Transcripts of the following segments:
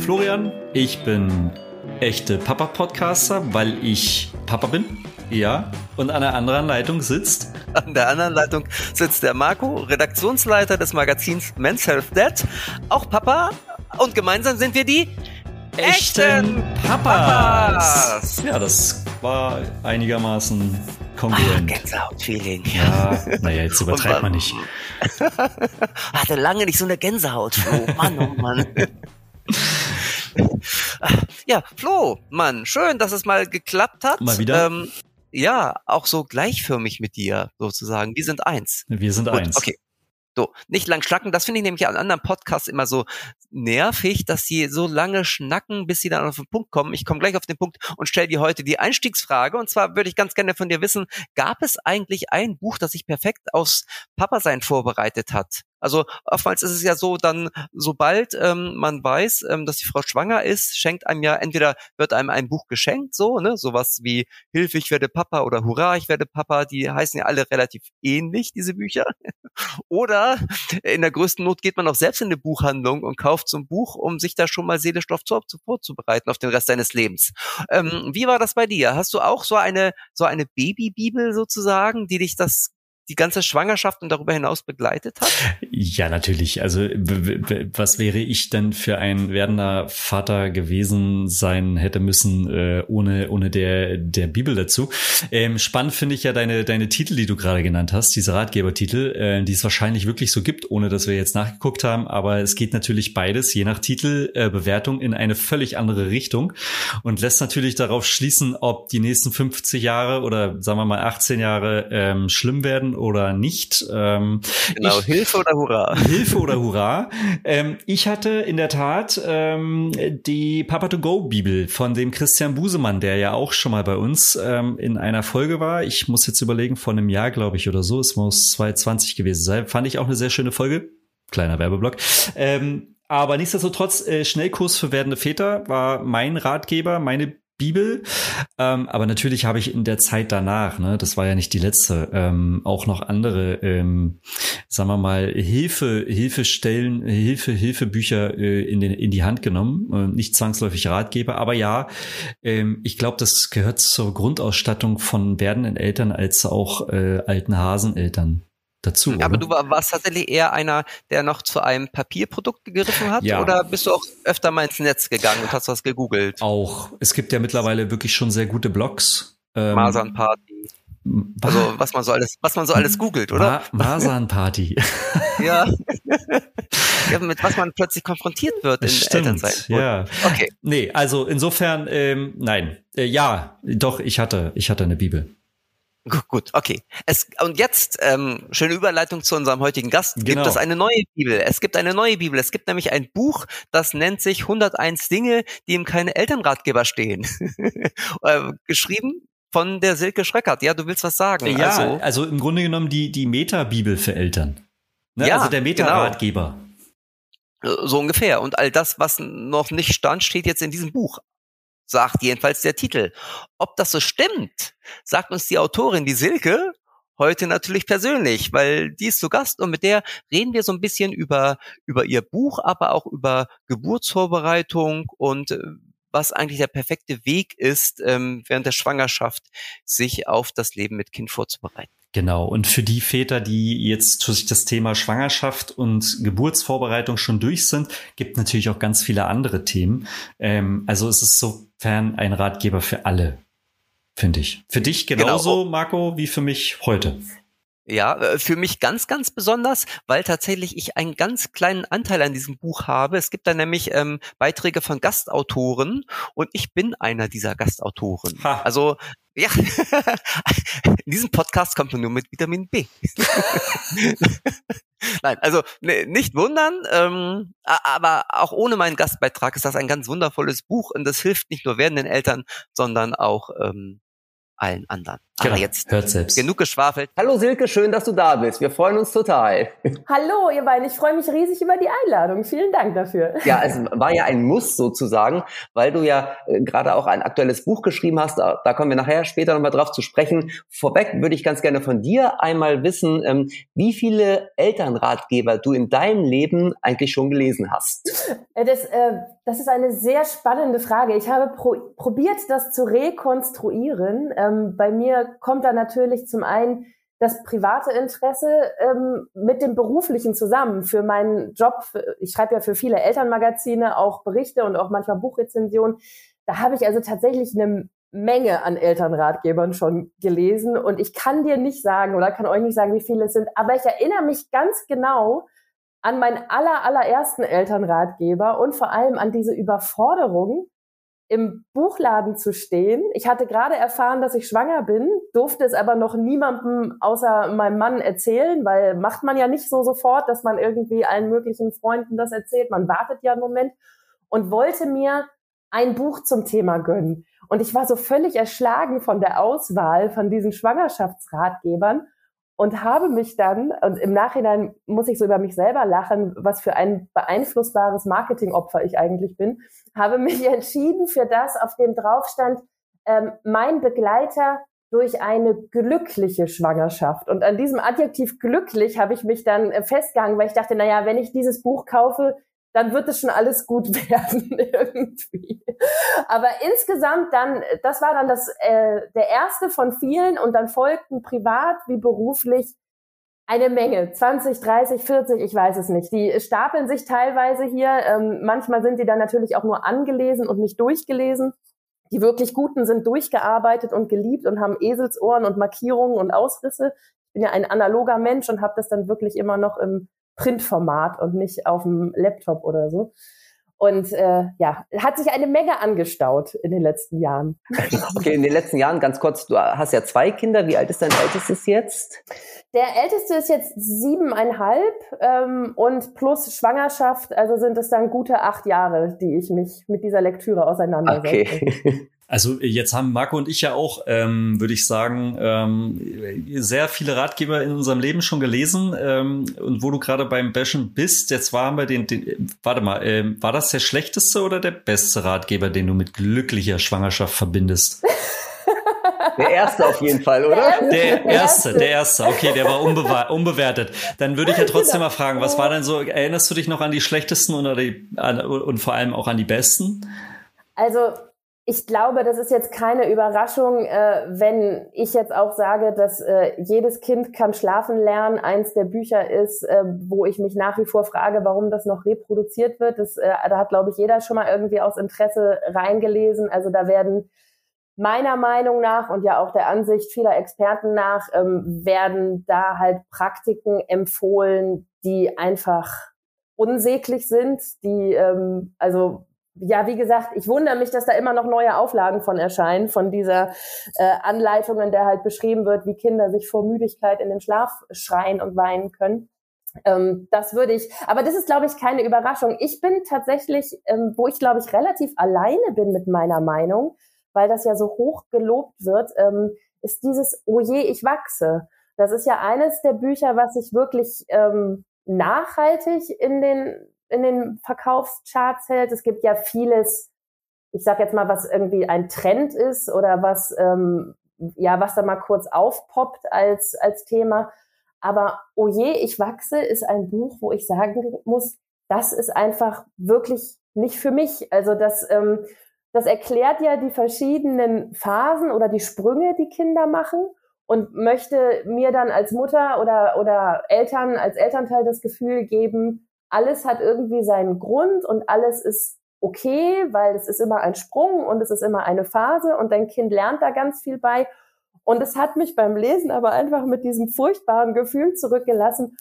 Florian. Ich bin echte Papa-Podcaster, weil ich Papa bin. Ja. Und an der anderen Leitung sitzt. An der anderen Leitung sitzt der Marco, Redaktionsleiter des Magazins Men's Health Dad. Auch Papa. Und gemeinsam sind wir die echten Papas. Papas. Ja, das war einigermaßen kongruent. Ah, Gänsehaut-Feeling. Ja, naja, jetzt übertreibt man nicht. Hatte lange nicht so eine Gänsehaut, Flo. Mann, oh Mann. ja, Flo, Mann, schön, dass es mal geklappt hat. Mal wieder. Ähm, ja, auch so gleichförmig mit dir sozusagen. Wir sind eins. Wir sind Gut, eins. Okay. So, nicht lang schnacken. Das finde ich nämlich an anderen Podcasts immer so nervig, dass sie so lange schnacken, bis sie dann auf den Punkt kommen. Ich komme gleich auf den Punkt und stelle dir heute die Einstiegsfrage. Und zwar würde ich ganz gerne von dir wissen, gab es eigentlich ein Buch, das sich perfekt aufs Papa-Sein vorbereitet hat? Also oftmals ist es ja so, dann sobald ähm, man weiß, ähm, dass die Frau schwanger ist, schenkt einem ja entweder wird einem ein Buch geschenkt, so ne, sowas wie Hilfe, ich werde Papa oder Hurra, ich werde Papa. Die heißen ja alle relativ ähnlich diese Bücher. oder in der größten Not geht man auch selbst in eine Buchhandlung und kauft so ein Buch, um sich da schon mal seelisch drauf vorzubereiten auf den Rest seines Lebens. Ähm, wie war das bei dir? Hast du auch so eine so eine Babybibel sozusagen, die dich das die ganze Schwangerschaft und darüber hinaus begleitet hat? Ja, natürlich. Also was wäre ich denn für ein werdender Vater gewesen sein hätte müssen äh, ohne ohne der der Bibel dazu? Ähm, spannend finde ich ja deine deine Titel, die du gerade genannt hast, diese Ratgebertitel, äh, die es wahrscheinlich wirklich so gibt, ohne dass wir jetzt nachgeguckt haben. Aber es geht natürlich beides je nach Titelbewertung äh, in eine völlig andere Richtung und lässt natürlich darauf schließen, ob die nächsten 50 Jahre oder sagen wir mal 18 Jahre ähm, schlimm werden oder nicht. Ähm, genau, ich, Hilfe oder Hurra. Hilfe oder Hurra. ähm, ich hatte in der Tat ähm, die Papa to Go Bibel von dem Christian Busemann, der ja auch schon mal bei uns ähm, in einer Folge war. Ich muss jetzt überlegen, vor einem Jahr, glaube ich, oder so. Es muss 2020 gewesen sein. Fand ich auch eine sehr schöne Folge. Kleiner Werbeblock. Ähm, aber nichtsdestotrotz, äh, Schnellkurs für werdende Väter war mein Ratgeber, meine Bibel. Ähm, aber natürlich habe ich in der Zeit danach, ne, das war ja nicht die letzte, ähm, auch noch andere, ähm, sagen wir mal, Hilfe, Hilfestellen, Hilfe, Hilfebücher äh, in, den, in die Hand genommen. Äh, nicht zwangsläufig Ratgeber, aber ja, ähm, ich glaube, das gehört zur Grundausstattung von werdenden Eltern als auch äh, alten Haseneltern dazu. Ja, aber du warst tatsächlich eher einer, der noch zu einem Papierprodukt gegriffen hat? Ja. Oder bist du auch öfter mal ins Netz gegangen und hast was gegoogelt? Auch. Es gibt ja mittlerweile wirklich schon sehr gute Blogs. Ähm, Masernparty. Also was man so alles, was man so alles googelt, oder? Ma Masernparty. ja. ja. Mit was man plötzlich konfrontiert wird in Stimmt, Elternzeit. Ja. Okay. Nee, also insofern, ähm, nein. Äh, ja, doch, ich hatte, ich hatte eine Bibel. Gut, okay. Es, und jetzt, ähm, schöne Überleitung zu unserem heutigen Gast. Genau. Gibt es eine neue Bibel? Es gibt eine neue Bibel. Es gibt nämlich ein Buch, das nennt sich 101 Dinge, die ihm keine Elternratgeber stehen. äh, geschrieben von der Silke Schröckert. Ja, du willst was sagen. Ja, also, also im Grunde genommen die, die Meta-Bibel für Eltern. Ne? Ja, also der genau. Meta-Ratgeber. Genau. So ungefähr. Und all das, was noch nicht stand, steht jetzt in diesem Buch sagt jedenfalls der Titel. Ob das so stimmt, sagt uns die Autorin, die Silke, heute natürlich persönlich, weil die ist zu Gast und mit der reden wir so ein bisschen über, über ihr Buch, aber auch über Geburtsvorbereitung und äh, was eigentlich der perfekte Weg ist, ähm, während der Schwangerschaft sich auf das Leben mit Kind vorzubereiten. Genau. Und für die Väter, die jetzt durch das Thema Schwangerschaft und Geburtsvorbereitung schon durch sind, gibt natürlich auch ganz viele andere Themen. Ähm, also es ist sofern ein Ratgeber für alle, finde ich. Für dich genauso, genau. Marco, wie für mich heute. Ja, äh, für mich ganz, ganz besonders, weil tatsächlich ich einen ganz kleinen Anteil an diesem Buch habe. Es gibt da nämlich ähm, Beiträge von Gastautoren und ich bin einer dieser Gastautoren. Ha. Also ja, in diesem Podcast kommt man nur mit Vitamin B. Nein, also ne, nicht wundern, ähm, aber auch ohne meinen Gastbeitrag ist das ein ganz wundervolles Buch und das hilft nicht nur werdenden Eltern, sondern auch ähm, allen anderen. Aber jetzt hört selbst. genug geschwafelt. Hallo Silke, schön, dass du da bist. Wir freuen uns total. Hallo ihr beiden, ich freue mich riesig über die Einladung. Vielen Dank dafür. Ja, es war ja ein Muss sozusagen, weil du ja äh, gerade auch ein aktuelles Buch geschrieben hast. Da, da kommen wir nachher später nochmal drauf zu sprechen. Vorweg würde ich ganz gerne von dir einmal wissen, ähm, wie viele Elternratgeber du in deinem Leben eigentlich schon gelesen hast. Äh, das, äh, das ist eine sehr spannende Frage. Ich habe pro probiert, das zu rekonstruieren. Ähm, bei mir kommt da natürlich zum einen das private Interesse ähm, mit dem beruflichen zusammen. Für meinen Job, ich schreibe ja für viele Elternmagazine auch Berichte und auch manchmal Buchrezensionen. Da habe ich also tatsächlich eine Menge an Elternratgebern schon gelesen und ich kann dir nicht sagen oder kann euch nicht sagen, wie viele es sind, aber ich erinnere mich ganz genau an meinen aller, allerersten Elternratgeber und vor allem an diese Überforderung, im Buchladen zu stehen. Ich hatte gerade erfahren, dass ich schwanger bin, durfte es aber noch niemandem außer meinem Mann erzählen, weil macht man ja nicht so sofort, dass man irgendwie allen möglichen Freunden das erzählt. Man wartet ja einen Moment und wollte mir ein Buch zum Thema gönnen. Und ich war so völlig erschlagen von der Auswahl von diesen Schwangerschaftsratgebern und habe mich dann, und im Nachhinein muss ich so über mich selber lachen, was für ein beeinflussbares Marketingopfer ich eigentlich bin, habe mich entschieden für das, auf dem drauf stand, ähm, mein Begleiter durch eine glückliche Schwangerschaft. Und an diesem Adjektiv glücklich habe ich mich dann äh, festgehangen, weil ich dachte, na ja, wenn ich dieses Buch kaufe, dann wird es schon alles gut werden irgendwie. Aber insgesamt dann, das war dann das äh, der erste von vielen und dann folgten privat wie beruflich eine Menge, 20, 30, 40, ich weiß es nicht. Die stapeln sich teilweise hier. Ähm, manchmal sind die dann natürlich auch nur angelesen und nicht durchgelesen. Die wirklich Guten sind durchgearbeitet und geliebt und haben Eselsohren und Markierungen und Ausrisse. Ich bin ja ein analoger Mensch und habe das dann wirklich immer noch im Printformat und nicht auf dem Laptop oder so. Und äh, ja, hat sich eine Menge angestaut in den letzten Jahren. Okay, in den letzten Jahren ganz kurz, du hast ja zwei Kinder. Wie alt ist dein ältestes jetzt? Der älteste ist jetzt siebeneinhalb ähm, und plus Schwangerschaft, also sind es dann gute acht Jahre, die ich mich mit dieser Lektüre auseinandersetze. Okay. Also jetzt haben Marco und ich ja auch, ähm, würde ich sagen, ähm, sehr viele Ratgeber in unserem Leben schon gelesen. Ähm, und wo du gerade beim Bashen bist, jetzt waren wir den, den warte mal, ähm, war das der schlechteste oder der beste Ratgeber, den du mit glücklicher Schwangerschaft verbindest? Der erste auf jeden Fall, oder? Der erste, der erste. Okay, der war unbewertet. Dann würde ich ja trotzdem mal fragen, was war denn so, erinnerst du dich noch an die schlechtesten oder die, an, und vor allem auch an die besten? Also, ich glaube, das ist jetzt keine Überraschung, äh, wenn ich jetzt auch sage, dass äh, jedes Kind kann schlafen lernen. Eins der Bücher ist, äh, wo ich mich nach wie vor frage, warum das noch reproduziert wird. Das, äh, da hat, glaube ich, jeder schon mal irgendwie aus Interesse reingelesen. Also da werden meiner Meinung nach und ja auch der Ansicht vieler Experten nach ähm, werden da halt Praktiken empfohlen, die einfach unsäglich sind, die ähm, also ja, wie gesagt, ich wundere mich, dass da immer noch neue Auflagen von erscheinen, von dieser äh, Anleitung, in der halt beschrieben wird, wie Kinder sich vor Müdigkeit in den Schlaf schreien und weinen können. Ähm, das würde ich, aber das ist, glaube ich, keine Überraschung. Ich bin tatsächlich, ähm, wo ich, glaube ich, relativ alleine bin mit meiner Meinung, weil das ja so hoch gelobt wird, ähm, ist dieses Oh je, ich wachse. Das ist ja eines der Bücher, was sich wirklich ähm, nachhaltig in den in den Verkaufscharts hält. Es gibt ja vieles, ich sag jetzt mal, was irgendwie ein Trend ist oder was ähm, ja was da mal kurz aufpoppt als als Thema. Aber Oh je, ich wachse ist ein Buch, wo ich sagen muss, das ist einfach wirklich nicht für mich. Also das ähm, das erklärt ja die verschiedenen Phasen oder die Sprünge, die Kinder machen und möchte mir dann als Mutter oder, oder Eltern, als Elternteil das Gefühl geben, alles hat irgendwie seinen Grund und alles ist okay, weil es ist immer ein Sprung und es ist immer eine Phase und dein Kind lernt da ganz viel bei. Und es hat mich beim Lesen aber einfach mit diesem furchtbaren Gefühl zurückgelassen.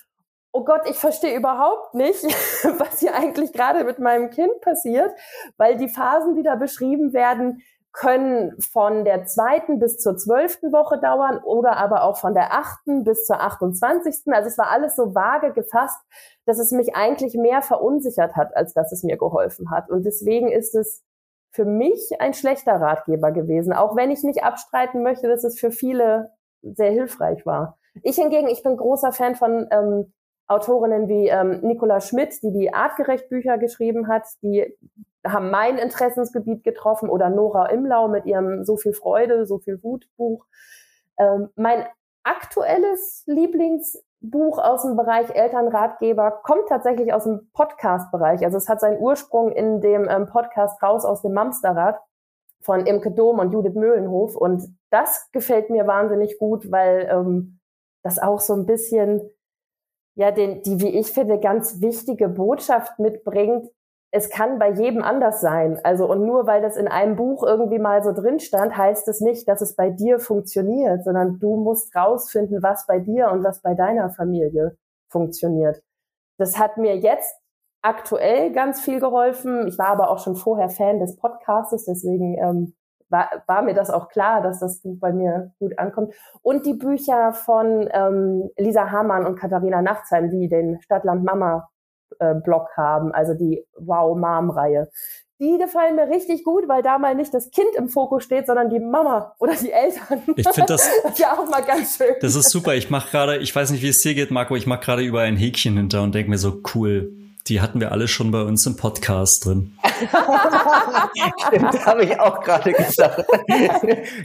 Oh Gott, ich verstehe überhaupt nicht, was hier eigentlich gerade mit meinem Kind passiert, weil die Phasen, die da beschrieben werden, können von der zweiten bis zur zwölften Woche dauern oder aber auch von der achten bis zur achtundzwanzigsten. Also es war alles so vage gefasst, dass es mich eigentlich mehr verunsichert hat, als dass es mir geholfen hat. Und deswegen ist es für mich ein schlechter Ratgeber gewesen, auch wenn ich nicht abstreiten möchte, dass es für viele sehr hilfreich war. Ich hingegen, ich bin großer Fan von ähm, Autorinnen wie ähm, Nicola Schmidt, die die Artgerecht Bücher geschrieben hat, die haben mein Interessensgebiet getroffen oder Nora Imlau mit ihrem So viel Freude, so viel Wut Buch. Ähm, mein aktuelles Lieblingsbuch aus dem Bereich Elternratgeber kommt tatsächlich aus dem Podcast-Bereich. Also es hat seinen Ursprung in dem ähm, Podcast Raus aus dem Mamsterrad von Imke Dom und Judith Möhlenhof. Und das gefällt mir wahnsinnig gut, weil ähm, das auch so ein bisschen ja den, die, wie ich finde, ganz wichtige Botschaft mitbringt, es kann bei jedem anders sein. Also und nur weil das in einem Buch irgendwie mal so drin stand, heißt es nicht, dass es bei dir funktioniert, sondern du musst rausfinden, was bei dir und was bei deiner Familie funktioniert. Das hat mir jetzt aktuell ganz viel geholfen. Ich war aber auch schon vorher Fan des Podcastes, deswegen ähm, war, war mir das auch klar, dass das Buch bei mir gut ankommt. Und die Bücher von ähm, Lisa Hamann und Katharina Nachtsheim, die den Stadtland Mama äh, Blog haben, also die Wow Mom Reihe. Die gefallen mir richtig gut, weil da mal nicht das Kind im Fokus steht, sondern die Mama oder die Eltern. Ich finde das, das ja auch mal ganz schön. Das ist super. Ich mache gerade, ich weiß nicht, wie es dir geht, Marco, ich mache gerade über ein Häkchen hinter und denke mir so cool die hatten wir alle schon bei uns im Podcast drin. Stimmt, habe ich auch gerade gesagt.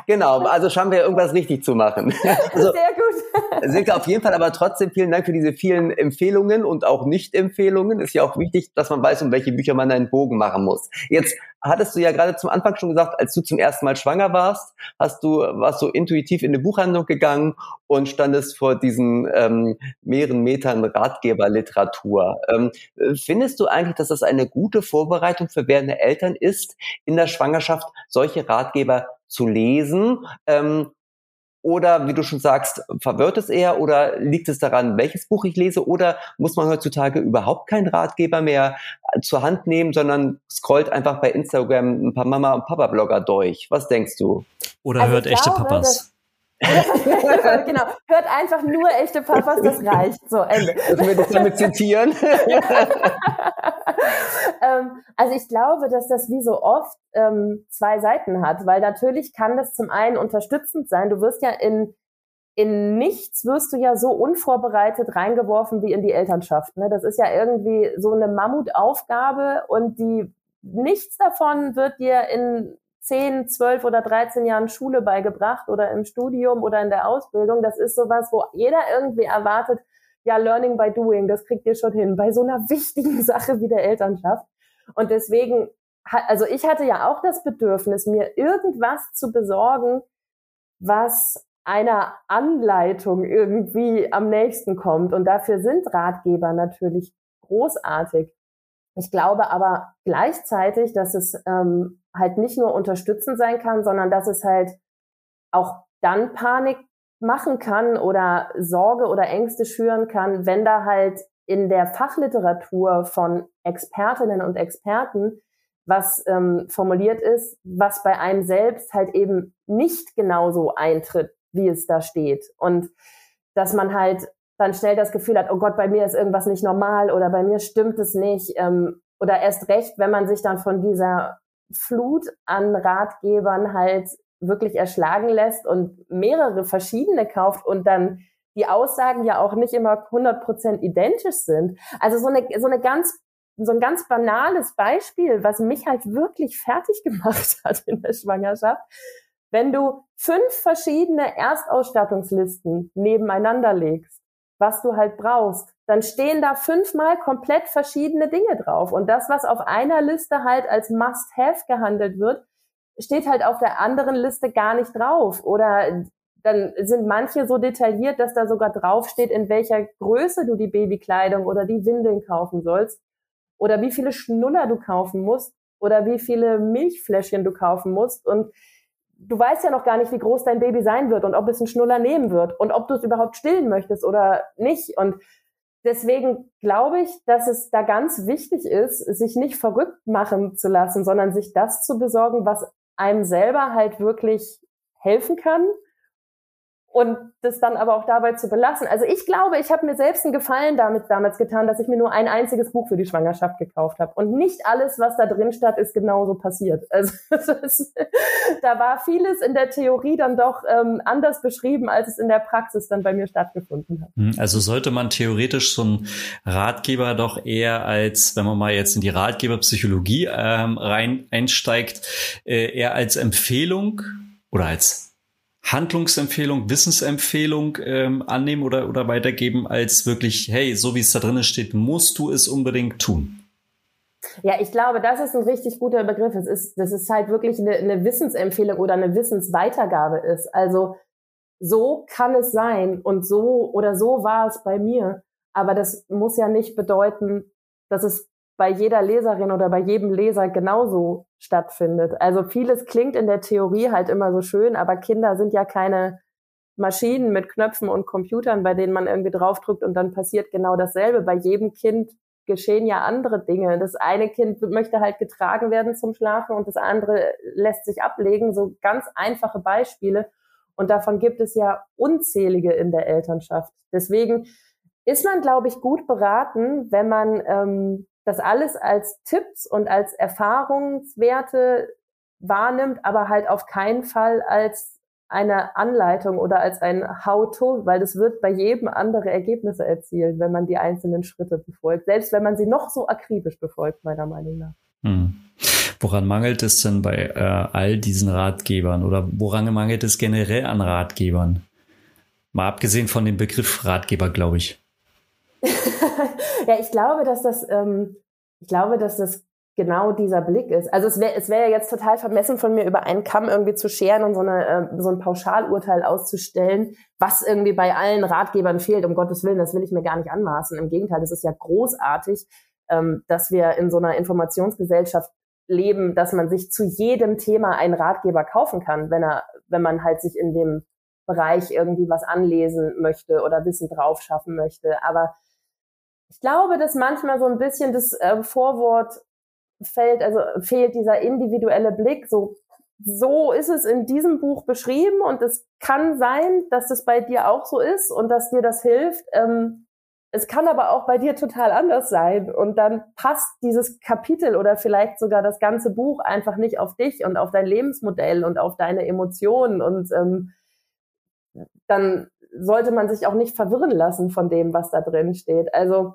genau, also schauen wir irgendwas richtig zu machen. Also, Sehr gut. Silke, auf jeden Fall aber trotzdem vielen Dank für diese vielen Empfehlungen und auch Nicht-Empfehlungen. Ist ja auch wichtig, dass man weiß, um welche Bücher man einen Bogen machen muss. Jetzt hattest du ja gerade zum Anfang schon gesagt, als du zum ersten Mal schwanger warst, hast du, warst du intuitiv in eine Buchhandlung gegangen und standest vor diesen ähm, mehreren Metern Ratgeberliteratur. Ähm, findest du eigentlich, dass das eine gute Vorbereitung für werdende Eltern ist, in der Schwangerschaft solche Ratgeber zu lesen? Ähm, oder wie du schon sagst, verwirrt es eher oder liegt es daran, welches Buch ich lese? Oder muss man heutzutage überhaupt keinen Ratgeber mehr zur Hand nehmen, sondern scrollt einfach bei Instagram ein paar Mama- und Papa-Blogger durch? Was denkst du? Oder also hört echte glaube, Papas? genau, hört einfach nur echte Papas, das reicht. So, Ende. Müssen wir das damit zitieren? ähm, also ich glaube, dass das wie so oft ähm, zwei Seiten hat, weil natürlich kann das zum einen unterstützend sein. Du wirst ja in in nichts wirst du ja so unvorbereitet reingeworfen wie in die Elternschaft. Ne? Das ist ja irgendwie so eine Mammutaufgabe und die nichts davon wird dir in 10, 12 oder 13 Jahren Schule beigebracht oder im Studium oder in der Ausbildung. Das ist sowas, wo jeder irgendwie erwartet, ja, Learning by Doing, das kriegt ihr schon hin, bei so einer wichtigen Sache wie der Elternschaft. Und deswegen, also ich hatte ja auch das Bedürfnis, mir irgendwas zu besorgen, was einer Anleitung irgendwie am nächsten kommt. Und dafür sind Ratgeber natürlich großartig. Ich glaube aber gleichzeitig, dass es ähm, halt nicht nur unterstützend sein kann, sondern dass es halt auch dann Panik machen kann oder Sorge oder Ängste schüren kann, wenn da halt in der Fachliteratur von Expertinnen und Experten was ähm, formuliert ist, was bei einem selbst halt eben nicht genauso eintritt, wie es da steht. Und dass man halt dann schnell das Gefühl hat, oh Gott, bei mir ist irgendwas nicht normal oder bei mir stimmt es nicht. Ähm, oder erst recht, wenn man sich dann von dieser Flut an Ratgebern halt wirklich erschlagen lässt und mehrere verschiedene kauft und dann die Aussagen ja auch nicht immer 100% identisch sind. Also so eine, so eine ganz, so ein ganz banales Beispiel, was mich halt wirklich fertig gemacht hat in der Schwangerschaft. Wenn du fünf verschiedene Erstausstattungslisten nebeneinander legst, was du halt brauchst, dann stehen da fünfmal komplett verschiedene Dinge drauf. Und das, was auf einer Liste halt als Must-Have gehandelt wird, steht halt auf der anderen Liste gar nicht drauf. Oder dann sind manche so detailliert, dass da sogar draufsteht, in welcher Größe du die Babykleidung oder die Windeln kaufen sollst. Oder wie viele Schnuller du kaufen musst. Oder wie viele Milchfläschchen du kaufen musst. Und du weißt ja noch gar nicht, wie groß dein Baby sein wird und ob es einen Schnuller nehmen wird und ob du es überhaupt stillen möchtest oder nicht. Und deswegen glaube ich, dass es da ganz wichtig ist, sich nicht verrückt machen zu lassen, sondern sich das zu besorgen, was einem selber halt wirklich helfen kann und das dann aber auch dabei zu belassen. Also ich glaube, ich habe mir selbst einen Gefallen damit damals getan, dass ich mir nur ein einziges Buch für die Schwangerschaft gekauft habe. Und nicht alles, was da drin stand, ist genauso passiert. Also ist, da war vieles in der Theorie dann doch ähm, anders beschrieben, als es in der Praxis dann bei mir stattgefunden hat. Hm, also sollte man theoretisch so einen Ratgeber doch eher als, wenn man mal jetzt in die Ratgeberpsychologie ähm, rein einsteigt, äh, eher als Empfehlung oder als Handlungsempfehlung, Wissensempfehlung ähm, annehmen oder, oder weitergeben, als wirklich, hey, so wie es da drin steht, musst du es unbedingt tun. Ja, ich glaube, das ist ein richtig guter Begriff. Es ist, das ist halt wirklich eine, eine Wissensempfehlung oder eine Wissensweitergabe ist. Also so kann es sein und so oder so war es bei mir. Aber das muss ja nicht bedeuten, dass es bei jeder Leserin oder bei jedem Leser genauso stattfindet. Also vieles klingt in der Theorie halt immer so schön, aber Kinder sind ja keine Maschinen mit Knöpfen und Computern, bei denen man irgendwie draufdrückt und dann passiert genau dasselbe. Bei jedem Kind geschehen ja andere Dinge. Das eine Kind möchte halt getragen werden zum Schlafen und das andere lässt sich ablegen. So ganz einfache Beispiele. Und davon gibt es ja unzählige in der Elternschaft. Deswegen ist man, glaube ich, gut beraten, wenn man ähm, das alles als Tipps und als Erfahrungswerte wahrnimmt, aber halt auf keinen Fall als eine Anleitung oder als ein How-to, weil das wird bei jedem andere Ergebnisse erzielen, wenn man die einzelnen Schritte befolgt, selbst wenn man sie noch so akribisch befolgt, meiner Meinung nach. Hm. Woran mangelt es denn bei äh, all diesen Ratgebern oder woran mangelt es generell an Ratgebern? Mal abgesehen von dem Begriff Ratgeber, glaube ich. ja, ich glaube, dass das, ähm, ich glaube, dass das genau dieser Blick ist. Also es wäre es wäre ja jetzt total vermessen von mir, über einen Kamm irgendwie zu scheren und so, eine, äh, so ein Pauschalurteil auszustellen, was irgendwie bei allen Ratgebern fehlt. Um Gottes Willen, das will ich mir gar nicht anmaßen. Im Gegenteil, das ist ja großartig, ähm, dass wir in so einer Informationsgesellschaft leben, dass man sich zu jedem Thema einen Ratgeber kaufen kann, wenn er, wenn man halt sich in dem Bereich irgendwie was anlesen möchte oder Wissen drauf schaffen möchte. Aber ich glaube, dass manchmal so ein bisschen das äh, Vorwort fällt, also fehlt dieser individuelle Blick, so so ist es in diesem Buch beschrieben und es kann sein, dass das bei dir auch so ist und dass dir das hilft. Ähm, es kann aber auch bei dir total anders sein und dann passt dieses Kapitel oder vielleicht sogar das ganze Buch einfach nicht auf dich und auf dein Lebensmodell und auf deine Emotionen und ähm, dann sollte man sich auch nicht verwirren lassen von dem, was da drin steht. Also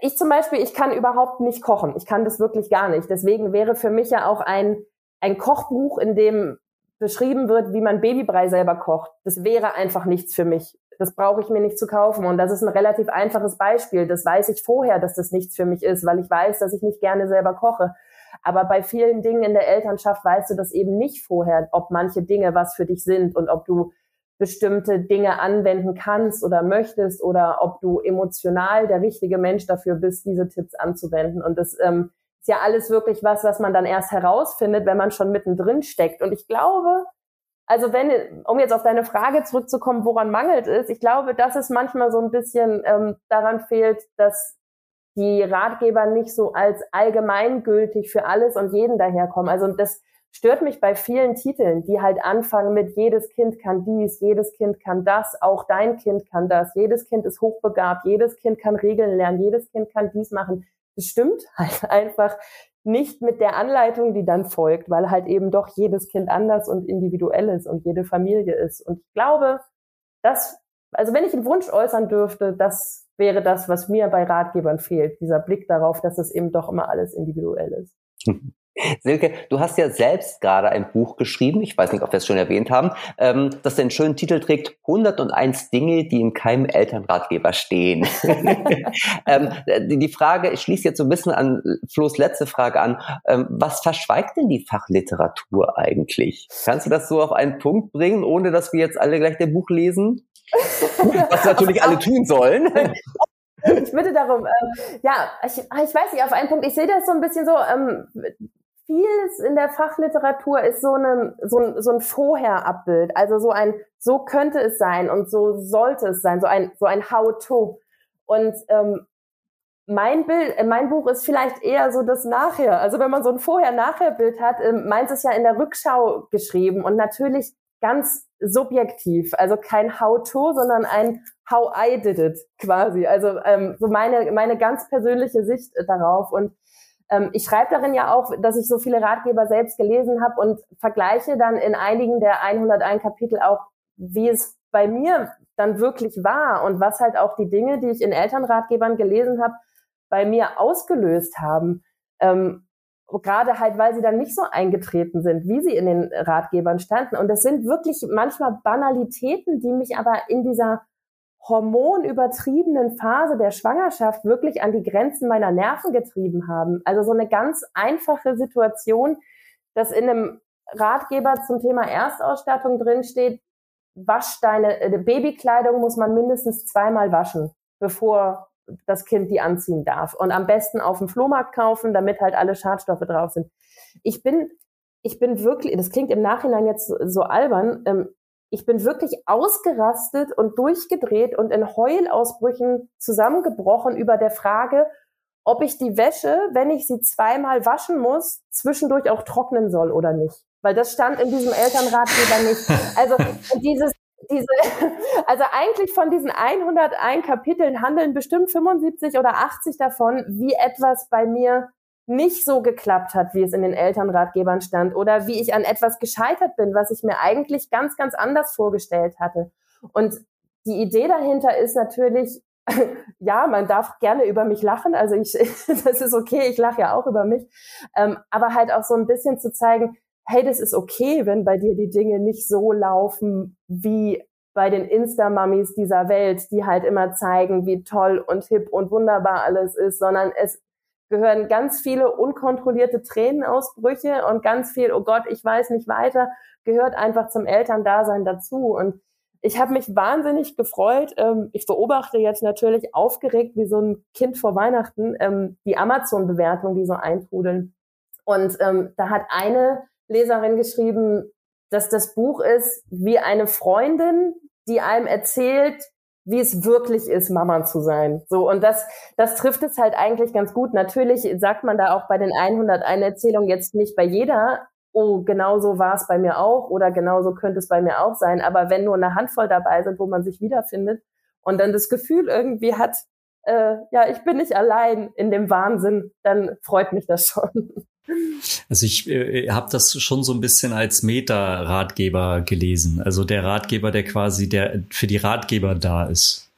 ich zum Beispiel, ich kann überhaupt nicht kochen. Ich kann das wirklich gar nicht. Deswegen wäre für mich ja auch ein, ein Kochbuch, in dem beschrieben wird, wie man Babybrei selber kocht. Das wäre einfach nichts für mich. Das brauche ich mir nicht zu kaufen. Und das ist ein relativ einfaches Beispiel. Das weiß ich vorher, dass das nichts für mich ist, weil ich weiß, dass ich nicht gerne selber koche. Aber bei vielen Dingen in der Elternschaft weißt du das eben nicht vorher, ob manche Dinge was für dich sind und ob du bestimmte Dinge anwenden kannst oder möchtest oder ob du emotional der richtige Mensch dafür bist, diese Tipps anzuwenden. Und das ähm, ist ja alles wirklich was, was man dann erst herausfindet, wenn man schon mittendrin steckt. Und ich glaube, also wenn, um jetzt auf deine Frage zurückzukommen, woran mangelt es, ich glaube, dass es manchmal so ein bisschen ähm, daran fehlt, dass die Ratgeber nicht so als allgemeingültig für alles und jeden daherkommen. Also das stört mich bei vielen Titeln, die halt anfangen mit jedes Kind kann dies, jedes Kind kann das, auch dein Kind kann das, jedes Kind ist hochbegabt, jedes Kind kann Regeln lernen, jedes Kind kann dies machen. Das stimmt halt einfach nicht mit der Anleitung, die dann folgt, weil halt eben doch jedes Kind anders und individuell ist und jede Familie ist. Und ich glaube, dass, also wenn ich einen Wunsch äußern dürfte, das wäre das, was mir bei Ratgebern fehlt, dieser Blick darauf, dass es eben doch immer alles individuell ist. Silke, du hast ja selbst gerade ein Buch geschrieben, ich weiß nicht, ob wir es schon erwähnt haben, ähm, das den schönen Titel trägt 101 Dinge, die in keinem Elternratgeber stehen. ähm, die Frage, ich schließe jetzt so ein bisschen an Flo's letzte Frage an, ähm, was verschweigt denn die Fachliteratur eigentlich? Kannst du das so auf einen Punkt bringen, ohne dass wir jetzt alle gleich dein Buch lesen? was natürlich alle tun sollen. Ich bitte darum, ähm, ja, ich, ich weiß nicht, auf einen Punkt, ich sehe das so ein bisschen so, ähm, vieles in der Fachliteratur ist so, eine, so ein, so ein Vorher-Abbild, also so ein, so könnte es sein und so sollte es sein, so ein, so ein How-to. Und ähm, mein Bild, äh, mein Buch ist vielleicht eher so das Nachher. Also wenn man so ein Vorher-Nachher-Bild hat, ähm, meins ist ja in der Rückschau geschrieben und natürlich ganz subjektiv, also kein How-to, sondern ein How I did it quasi. Also ähm, so meine, meine ganz persönliche Sicht darauf. Und ähm, ich schreibe darin ja auch, dass ich so viele Ratgeber selbst gelesen habe und vergleiche dann in einigen der 101 Kapitel auch, wie es bei mir dann wirklich war und was halt auch die Dinge, die ich in Elternratgebern gelesen habe, bei mir ausgelöst haben. Ähm, gerade halt, weil sie dann nicht so eingetreten sind, wie sie in den Ratgebern standen. Und das sind wirklich manchmal Banalitäten, die mich aber in dieser hormonübertriebenen Phase der Schwangerschaft wirklich an die Grenzen meiner Nerven getrieben haben. Also so eine ganz einfache Situation, dass in einem Ratgeber zum Thema Erstausstattung drinsteht, wasch deine äh, Babykleidung muss man mindestens zweimal waschen, bevor das Kind die anziehen darf. Und am besten auf dem Flohmarkt kaufen, damit halt alle Schadstoffe drauf sind. Ich bin, ich bin wirklich, das klingt im Nachhinein jetzt so albern, ähm, ich bin wirklich ausgerastet und durchgedreht und in Heulausbrüchen zusammengebrochen über der Frage, ob ich die Wäsche, wenn ich sie zweimal waschen muss, zwischendurch auch trocknen soll oder nicht. Weil das stand in diesem Elternratgeber nicht. Also dieses, diese, also eigentlich von diesen 101 Kapiteln handeln bestimmt 75 oder 80 davon, wie etwas bei mir nicht so geklappt hat, wie es in den Elternratgebern stand oder wie ich an etwas gescheitert bin, was ich mir eigentlich ganz, ganz anders vorgestellt hatte. Und die Idee dahinter ist natürlich, ja, man darf gerne über mich lachen, also ich, das ist okay, ich lache ja auch über mich, ähm, aber halt auch so ein bisschen zu zeigen, hey, das ist okay, wenn bei dir die Dinge nicht so laufen wie bei den Insta-Mummies dieser Welt, die halt immer zeigen, wie toll und hip und wunderbar alles ist, sondern es gehören ganz viele unkontrollierte Tränenausbrüche und ganz viel, oh Gott, ich weiß nicht weiter, gehört einfach zum Elterndasein dazu. Und ich habe mich wahnsinnig gefreut. Ähm, ich beobachte jetzt natürlich aufgeregt wie so ein Kind vor Weihnachten ähm, die Amazon-Bewertung, die so eintrudeln. Und ähm, da hat eine Leserin geschrieben, dass das Buch ist wie eine Freundin, die einem erzählt, wie es wirklich ist, Mama zu sein. So, und das, das trifft es halt eigentlich ganz gut. Natürlich sagt man da auch bei den 101 Erzählungen jetzt nicht bei jeder, oh, genau so war es bei mir auch oder genau so könnte es bei mir auch sein. Aber wenn nur eine Handvoll dabei sind, wo man sich wiederfindet und dann das Gefühl irgendwie hat, äh, ja, ich bin nicht allein in dem Wahnsinn, dann freut mich das schon. Also ich äh, habe das schon so ein bisschen als Meta-Ratgeber gelesen. Also der Ratgeber, der quasi der für die Ratgeber da ist.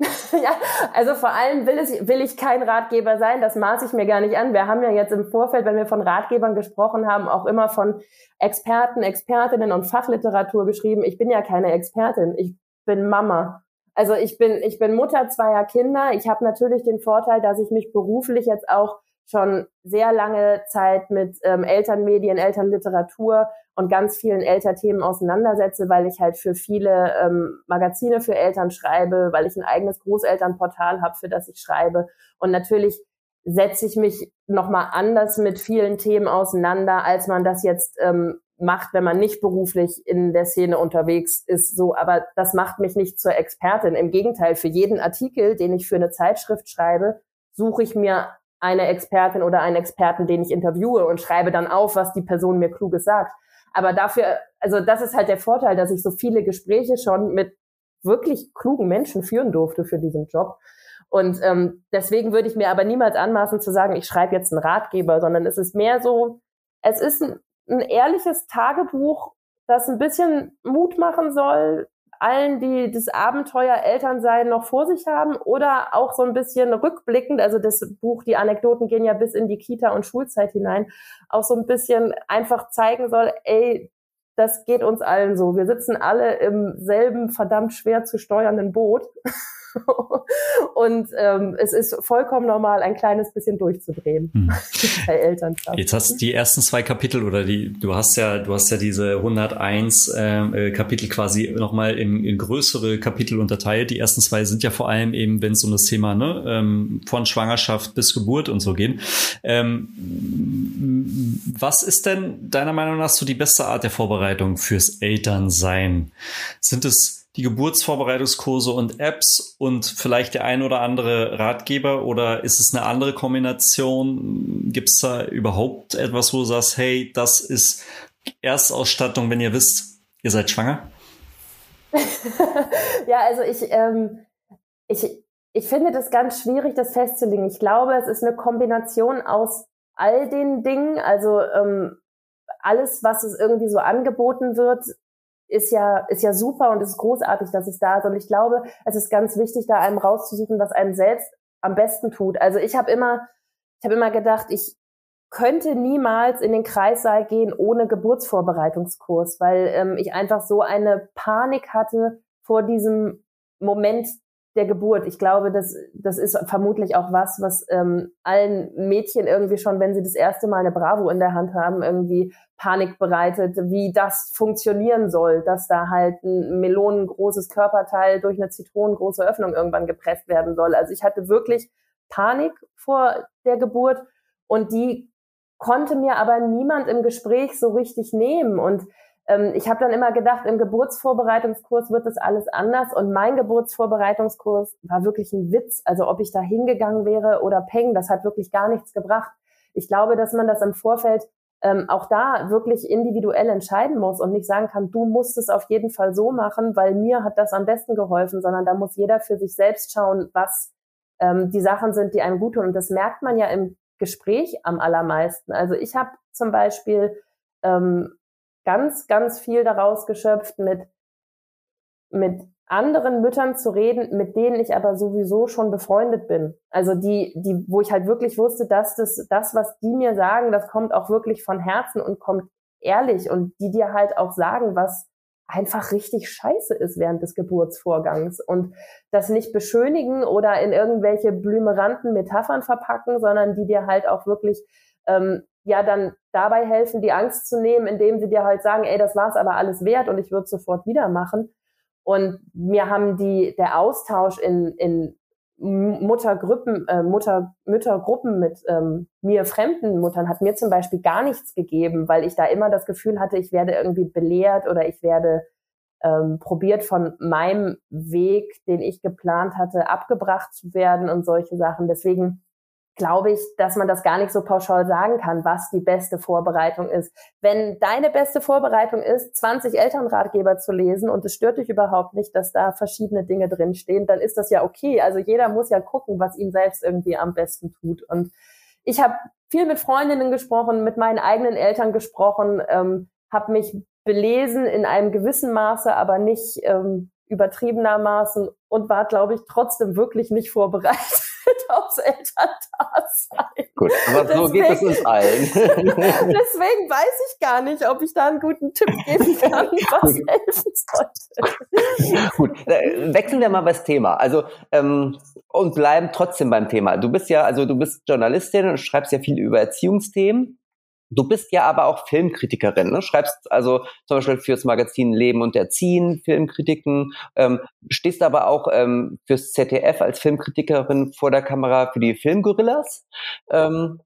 ja, also vor allem will, es, will ich kein Ratgeber sein, das maße ich mir gar nicht an. Wir haben ja jetzt im Vorfeld, wenn wir von Ratgebern gesprochen haben, auch immer von Experten, Expertinnen und Fachliteratur geschrieben. Ich bin ja keine Expertin, ich bin Mama. Also ich bin, ich bin Mutter zweier Kinder. Ich habe natürlich den Vorteil, dass ich mich beruflich jetzt auch schon sehr lange Zeit mit ähm, Elternmedien, Elternliteratur und ganz vielen Elternthemen auseinandersetze, weil ich halt für viele ähm, Magazine für Eltern schreibe, weil ich ein eigenes Großelternportal habe, für das ich schreibe. Und natürlich setze ich mich nochmal anders mit vielen Themen auseinander, als man das jetzt ähm, macht, wenn man nicht beruflich in der Szene unterwegs ist. So, aber das macht mich nicht zur Expertin. Im Gegenteil, für jeden Artikel, den ich für eine Zeitschrift schreibe, suche ich mir eine Expertin oder einen Experten, den ich interviewe und schreibe dann auf, was die Person mir Kluges sagt. Aber dafür, also das ist halt der Vorteil, dass ich so viele Gespräche schon mit wirklich klugen Menschen führen durfte für diesen Job. Und ähm, deswegen würde ich mir aber niemals anmaßen zu sagen, ich schreibe jetzt einen Ratgeber, sondern es ist mehr so, es ist ein, ein ehrliches Tagebuch, das ein bisschen Mut machen soll, allen, die das Abenteuer Elternsein noch vor sich haben oder auch so ein bisschen rückblickend, also das Buch, die Anekdoten gehen ja bis in die Kita und Schulzeit hinein, auch so ein bisschen einfach zeigen soll, ey, das geht uns allen so. Wir sitzen alle im selben verdammt schwer zu steuernden Boot. und ähm, es ist vollkommen normal, ein kleines bisschen durchzudrehen hm. bei Elternschaft. Jetzt hast du die ersten zwei Kapitel oder die, du hast ja, du hast ja diese 101 ähm, äh, Kapitel quasi nochmal in, in größere Kapitel unterteilt. Die ersten zwei sind ja vor allem eben, wenn es um das Thema ne, ähm, von Schwangerschaft bis Geburt und so gehen. Ähm, was ist denn deiner Meinung nach so die beste Art der Vorbereitung fürs Elternsein? Sind es die Geburtsvorbereitungskurse und Apps und vielleicht der ein oder andere Ratgeber oder ist es eine andere Kombination? Gibt es da überhaupt etwas, wo du sagst, hey, das ist Erstausstattung, wenn ihr wisst, Ihr seid schwanger? ja, also ich, ähm, ich, ich finde das ganz schwierig, das festzulegen. Ich glaube, es ist eine Kombination aus all den Dingen. Also ähm, alles, was es irgendwie so angeboten wird, ist ja, ist ja super und ist großartig, dass es da ist. Und ich glaube, es ist ganz wichtig, da einem rauszusuchen, was einem selbst am besten tut. Also ich habe immer, ich habe immer gedacht, ich könnte niemals in den Kreissaal gehen ohne Geburtsvorbereitungskurs, weil ähm, ich einfach so eine Panik hatte vor diesem Moment der Geburt. Ich glaube, das, das ist vermutlich auch was, was ähm, allen Mädchen irgendwie schon, wenn sie das erste Mal eine Bravo in der Hand haben, irgendwie Panik bereitet, wie das funktionieren soll, dass da halt ein melonengroßes Körperteil durch eine zitronengroße Öffnung irgendwann gepresst werden soll. Also ich hatte wirklich Panik vor der Geburt und die konnte mir aber niemand im Gespräch so richtig nehmen. Und ähm, ich habe dann immer gedacht, im Geburtsvorbereitungskurs wird das alles anders. Und mein Geburtsvorbereitungskurs war wirklich ein Witz. Also ob ich da hingegangen wäre oder Peng, das hat wirklich gar nichts gebracht. Ich glaube, dass man das im Vorfeld ähm, auch da wirklich individuell entscheiden muss und nicht sagen kann, du musst es auf jeden Fall so machen, weil mir hat das am besten geholfen, sondern da muss jeder für sich selbst schauen, was ähm, die Sachen sind, die einem gut tun. Und das merkt man ja im Gespräch am allermeisten. Also ich habe zum Beispiel ähm, ganz, ganz viel daraus geschöpft, mit, mit anderen Müttern zu reden, mit denen ich aber sowieso schon befreundet bin. Also die, die, wo ich halt wirklich wusste, dass das, das, was die mir sagen, das kommt auch wirklich von Herzen und kommt ehrlich und die dir halt auch sagen, was einfach richtig scheiße ist während des Geburtsvorgangs und das nicht beschönigen oder in irgendwelche blümeranten Metaphern verpacken, sondern die dir halt auch wirklich ähm, ja dann dabei helfen, die Angst zu nehmen, indem sie dir halt sagen, ey, das war's aber alles wert und ich würde sofort wieder machen. Und mir haben die der Austausch in, in Muttergruppen, äh, Mutter, Müttergruppen mit ähm, mir fremden Muttern hat mir zum Beispiel gar nichts gegeben, weil ich da immer das Gefühl hatte, ich werde irgendwie belehrt oder ich werde ähm, probiert von meinem Weg, den ich geplant hatte, abgebracht zu werden und solche Sachen. Deswegen glaube ich, dass man das gar nicht so pauschal sagen kann, was die beste Vorbereitung ist. Wenn deine beste Vorbereitung ist, 20 Elternratgeber zu lesen und es stört dich überhaupt nicht, dass da verschiedene Dinge drinstehen, dann ist das ja okay. Also jeder muss ja gucken, was ihm selbst irgendwie am besten tut. Und ich habe viel mit Freundinnen gesprochen, mit meinen eigenen Eltern gesprochen, ähm, habe mich belesen in einem gewissen Maße, aber nicht ähm, übertriebenermaßen und war, glaube ich, trotzdem wirklich nicht vorbereitet aufs Elterndasein. Gut, aber so deswegen, geht es uns allen. deswegen weiß ich gar nicht, ob ich da einen guten Tipp geben kann, was helfen sollte. Gut, wechseln wir mal das Thema. Also ähm, und bleiben trotzdem beim Thema. Du bist ja, also du bist Journalistin und schreibst ja viel über Erziehungsthemen. Du bist ja aber auch Filmkritikerin, ne? schreibst also zum Beispiel fürs Magazin Leben und Erziehen Filmkritiken, ähm, stehst aber auch ähm, fürs ZDF als Filmkritikerin vor der Kamera für die Filmgorillas. Ähm,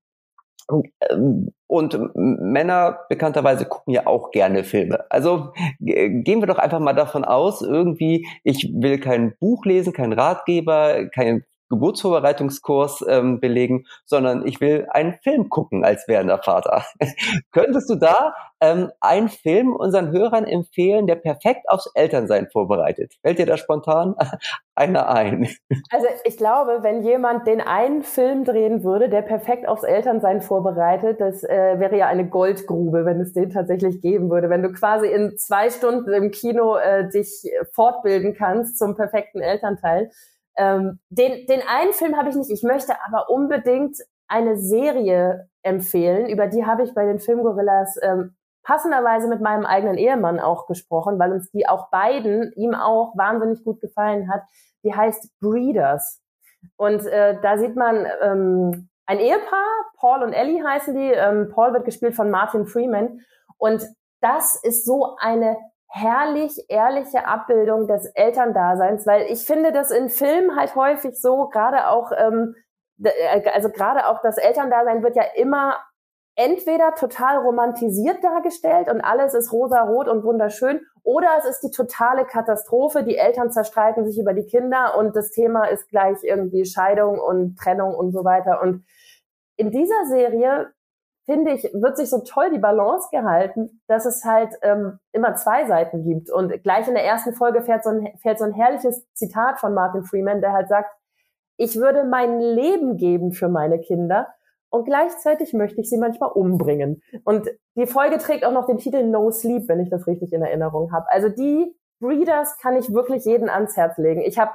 ähm und Männer bekannterweise gucken ja auch gerne Filme. Also gehen wir doch einfach mal davon aus, irgendwie, ich will kein Buch lesen, kein Ratgeber, kein Geburtsvorbereitungskurs ähm, belegen, sondern ich will einen Film gucken als werdender Vater. Könntest du da ähm, einen Film unseren Hörern empfehlen, der perfekt aufs Elternsein vorbereitet? Fällt dir da spontan einer ein? Also ich glaube, wenn jemand den einen Film drehen würde, der perfekt aufs Elternsein vorbereitet, das äh, wäre ja eine Goldgrube, wenn es den tatsächlich geben würde. Wenn du quasi in zwei Stunden im Kino äh, dich fortbilden kannst zum perfekten Elternteil. Ähm, den, den einen Film habe ich nicht. Ich möchte aber unbedingt eine Serie empfehlen. Über die habe ich bei den Filmgorillas ähm, passenderweise mit meinem eigenen Ehemann auch gesprochen, weil uns die auch beiden, ihm auch wahnsinnig gut gefallen hat. Die heißt Breeders. Und äh, da sieht man ähm, ein Ehepaar, Paul und Ellie heißen die. Ähm, Paul wird gespielt von Martin Freeman. Und das ist so eine herrlich ehrliche Abbildung des Elterndaseins, weil ich finde das in Filmen halt häufig so, gerade auch, ähm, äh, also gerade auch das Elterndasein wird ja immer entweder total romantisiert dargestellt und alles ist rosa-rot und wunderschön, oder es ist die totale Katastrophe, die Eltern zerstreiten sich über die Kinder und das Thema ist gleich irgendwie Scheidung und Trennung und so weiter. Und in dieser Serie finde ich, wird sich so toll die Balance gehalten, dass es halt ähm, immer zwei Seiten gibt. Und gleich in der ersten Folge fährt so ein, fährt so ein herrliches Zitat von Martin Freeman, der halt sagt, ich würde mein Leben geben für meine Kinder und gleichzeitig möchte ich sie manchmal umbringen. Und die Folge trägt auch noch den Titel No Sleep, wenn ich das richtig in Erinnerung habe. Also die Breeders kann ich wirklich jeden ans Herz legen. Ich habe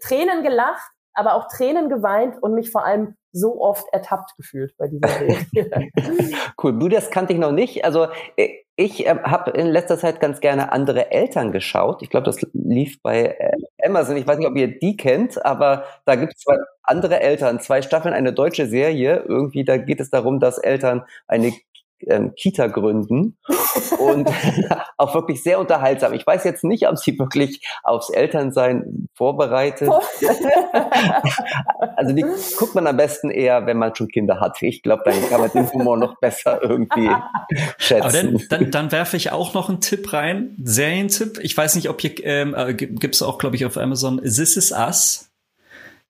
Tränen gelacht, aber auch Tränen geweint und mich vor allem so oft ertappt gefühlt bei dieser Serie. cool, Breeders kannte ich noch nicht. Also äh, ich äh, habe in letzter Zeit ganz gerne andere Eltern geschaut. Ich glaube, das lief bei äh, Amazon. Ich weiß nicht, ob ihr die kennt, aber da gibt es zwei andere Eltern, zwei Staffeln, eine deutsche Serie. Irgendwie, da geht es darum, dass Eltern eine ähm, Kita gründen und auch wirklich sehr unterhaltsam. Ich weiß jetzt nicht, ob sie wirklich aufs Elternsein vorbereitet. also die guckt man am besten eher, wenn man schon Kinder hat. Ich glaube, dann kann man den Humor noch besser irgendwie schätzen. Aber dann, dann, dann werfe ich auch noch einen Tipp rein, Serientipp. Ich weiß nicht, ob hier ähm, äh, gibt es auch, glaube ich, auf Amazon This Is Us.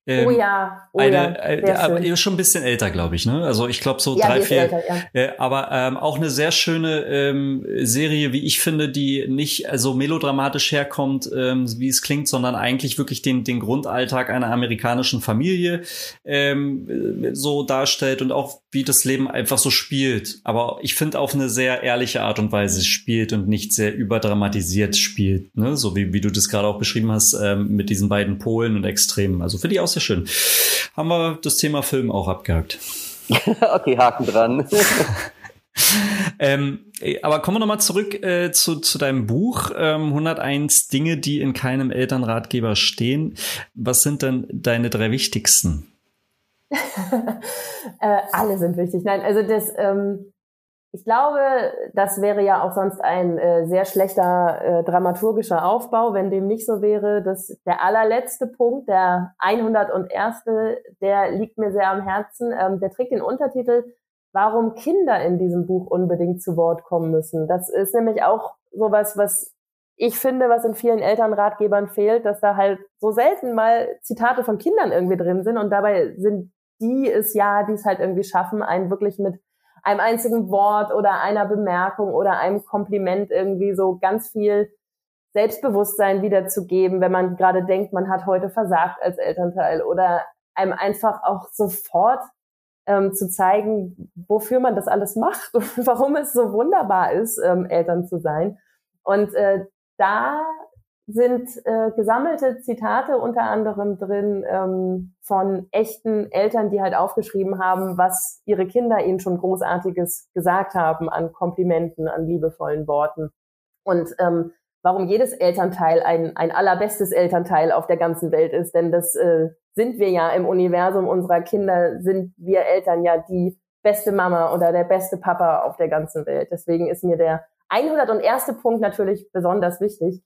Ähm, oh ja, oh eine, ja. Äh, aber schon ein bisschen älter, glaube ich. Ne? Also ich glaube so ja, drei, vier. Älter, ja. äh, aber ähm, auch eine sehr schöne ähm, Serie, wie ich finde, die nicht so melodramatisch herkommt, ähm, wie es klingt, sondern eigentlich wirklich den den Grundalltag einer amerikanischen Familie ähm, so darstellt und auch wie das Leben einfach so spielt. Aber ich finde auf eine sehr ehrliche Art und Weise spielt und nicht sehr überdramatisiert spielt. Ne? So wie wie du das gerade auch beschrieben hast ähm, mit diesen beiden Polen und Extremen. Also finde ich auch sehr schön. Haben wir das Thema Film auch abgehakt. okay, Haken dran. ähm, aber kommen wir nochmal zurück äh, zu, zu deinem Buch ähm, 101 Dinge, die in keinem Elternratgeber stehen. Was sind denn deine drei wichtigsten? äh, alle sind wichtig. Nein, also das, ähm, ich glaube, das wäre ja auch sonst ein äh, sehr schlechter äh, dramaturgischer Aufbau, wenn dem nicht so wäre. dass der allerletzte Punkt, der 101. Der liegt mir sehr am Herzen. Ähm, der trägt den Untertitel, warum Kinder in diesem Buch unbedingt zu Wort kommen müssen. Das ist nämlich auch sowas, was ich finde, was in vielen Elternratgebern fehlt, dass da halt so selten mal Zitate von Kindern irgendwie drin sind und dabei sind die es ja, die es halt irgendwie schaffen, einen wirklich mit einem einzigen Wort oder einer Bemerkung oder einem Kompliment irgendwie so ganz viel Selbstbewusstsein wiederzugeben, wenn man gerade denkt, man hat heute versagt als Elternteil oder einem einfach auch sofort ähm, zu zeigen, wofür man das alles macht und warum es so wunderbar ist, ähm, Eltern zu sein. Und äh, da sind äh, gesammelte Zitate unter anderem drin ähm, von echten Eltern, die halt aufgeschrieben haben, was ihre Kinder ihnen schon großartiges gesagt haben an Komplimenten, an liebevollen Worten. Und ähm, warum jedes Elternteil ein, ein allerbestes Elternteil auf der ganzen Welt ist, denn das äh, sind wir ja im Universum unserer Kinder, sind wir Eltern ja die beste Mama oder der beste Papa auf der ganzen Welt. Deswegen ist mir der 101. Punkt natürlich besonders wichtig.